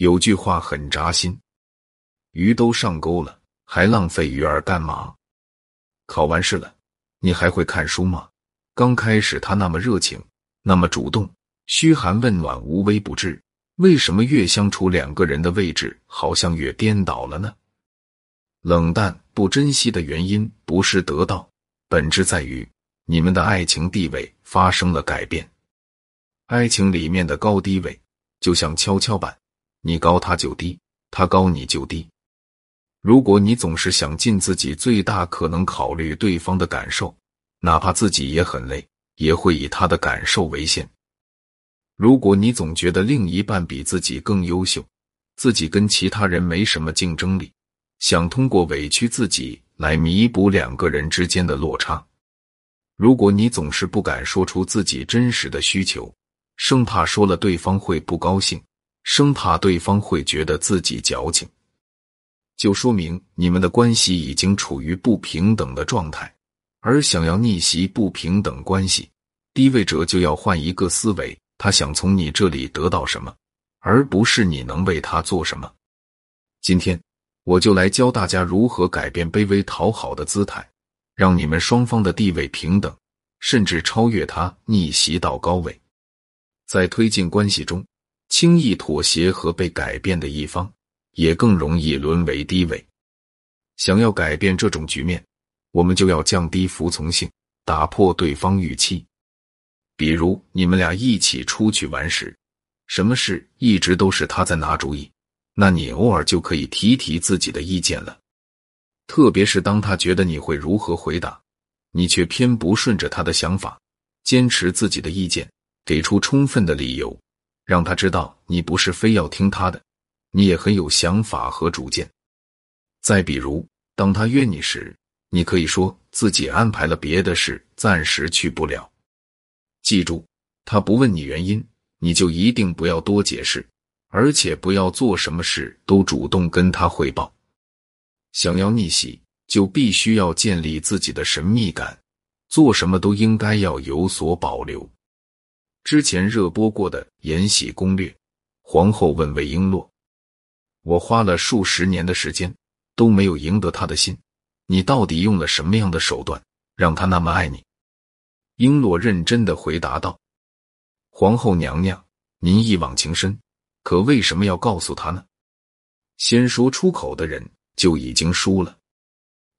有句话很扎心：鱼都上钩了，还浪费鱼饵干嘛？考完试了，你还会看书吗？刚开始他那么热情，那么主动，嘘寒问暖，无微不至。为什么越相处，两个人的位置好像越颠倒了呢？冷淡、不珍惜的原因不是得到，本质在于你们的爱情地位发生了改变。爱情里面的高低位就像跷跷板。你高他就低，他高你就低。如果你总是想尽自己最大可能考虑对方的感受，哪怕自己也很累，也会以他的感受为先。如果你总觉得另一半比自己更优秀，自己跟其他人没什么竞争力，想通过委屈自己来弥补两个人之间的落差。如果你总是不敢说出自己真实的需求，生怕说了对方会不高兴。生怕对方会觉得自己矫情，就说明你们的关系已经处于不平等的状态。而想要逆袭不平等关系，低位者就要换一个思维：他想从你这里得到什么，而不是你能为他做什么。今天我就来教大家如何改变卑微讨好的姿态，让你们双方的地位平等，甚至超越他，逆袭到高位。在推进关系中。轻易妥协和被改变的一方，也更容易沦为低位。想要改变这种局面，我们就要降低服从性，打破对方预期。比如，你们俩一起出去玩时，什么事一直都是他在拿主意，那你偶尔就可以提提自己的意见了。特别是当他觉得你会如何回答，你却偏不顺着他的想法，坚持自己的意见，给出充分的理由。让他知道你不是非要听他的，你也很有想法和主见。再比如，当他约你时，你可以说自己安排了别的事，暂时去不了。记住，他不问你原因，你就一定不要多解释，而且不要做什么事都主动跟他汇报。想要逆袭，就必须要建立自己的神秘感，做什么都应该要有所保留。之前热播过的《延禧攻略》，皇后问魏璎珞：“我花了数十年的时间都没有赢得他的心，你到底用了什么样的手段让他那么爱你？”璎珞认真的回答道：“皇后娘娘，您一往情深，可为什么要告诉他呢？先说出口的人就已经输了。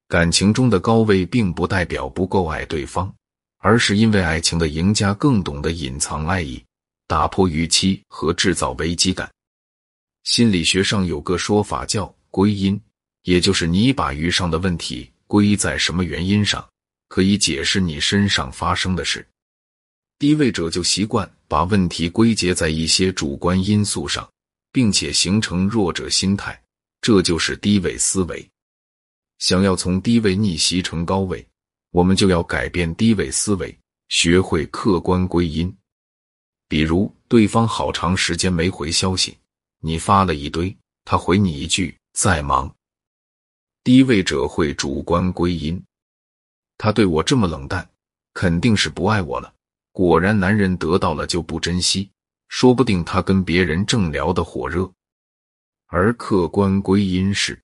感情中的高位并不代表不够爱对方。”而是因为爱情的赢家更懂得隐藏爱意，打破预期和制造危机感。心理学上有个说法叫归因，也就是你把遇上的问题归在什么原因上，可以解释你身上发生的事。低位者就习惯把问题归结在一些主观因素上，并且形成弱者心态，这就是低位思维。想要从低位逆袭成高位。我们就要改变低位思维，学会客观归因。比如，对方好长时间没回消息，你发了一堆，他回你一句在忙。低位者会主观归因，他对我这么冷淡，肯定是不爱我了。果然，男人得到了就不珍惜，说不定他跟别人正聊得火热。而客观归因是，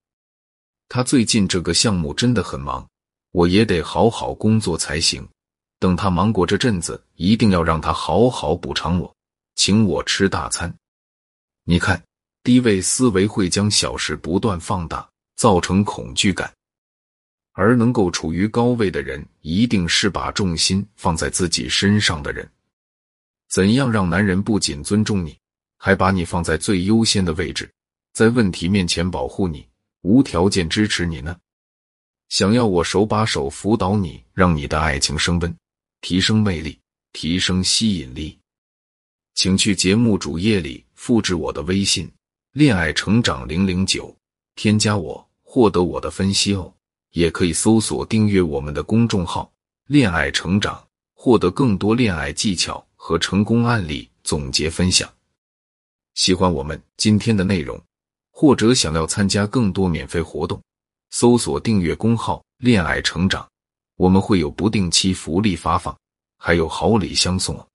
他最近这个项目真的很忙。我也得好好工作才行。等他忙过这阵子，一定要让他好好补偿我，请我吃大餐。你看，低位思维会将小事不断放大，造成恐惧感；而能够处于高位的人，一定是把重心放在自己身上的人。怎样让男人不仅尊重你，还把你放在最优先的位置，在问题面前保护你，无条件支持你呢？想要我手把手辅导你，让你的爱情升温，提升魅力，提升吸引力，请去节目主页里复制我的微信“恋爱成长零零九”，添加我，获得我的分析哦。也可以搜索订阅我们的公众号“恋爱成长”，获得更多恋爱技巧和成功案例总结分享。喜欢我们今天的内容，或者想要参加更多免费活动。搜索订阅公号“恋爱成长”，我们会有不定期福利发放，还有好礼相送。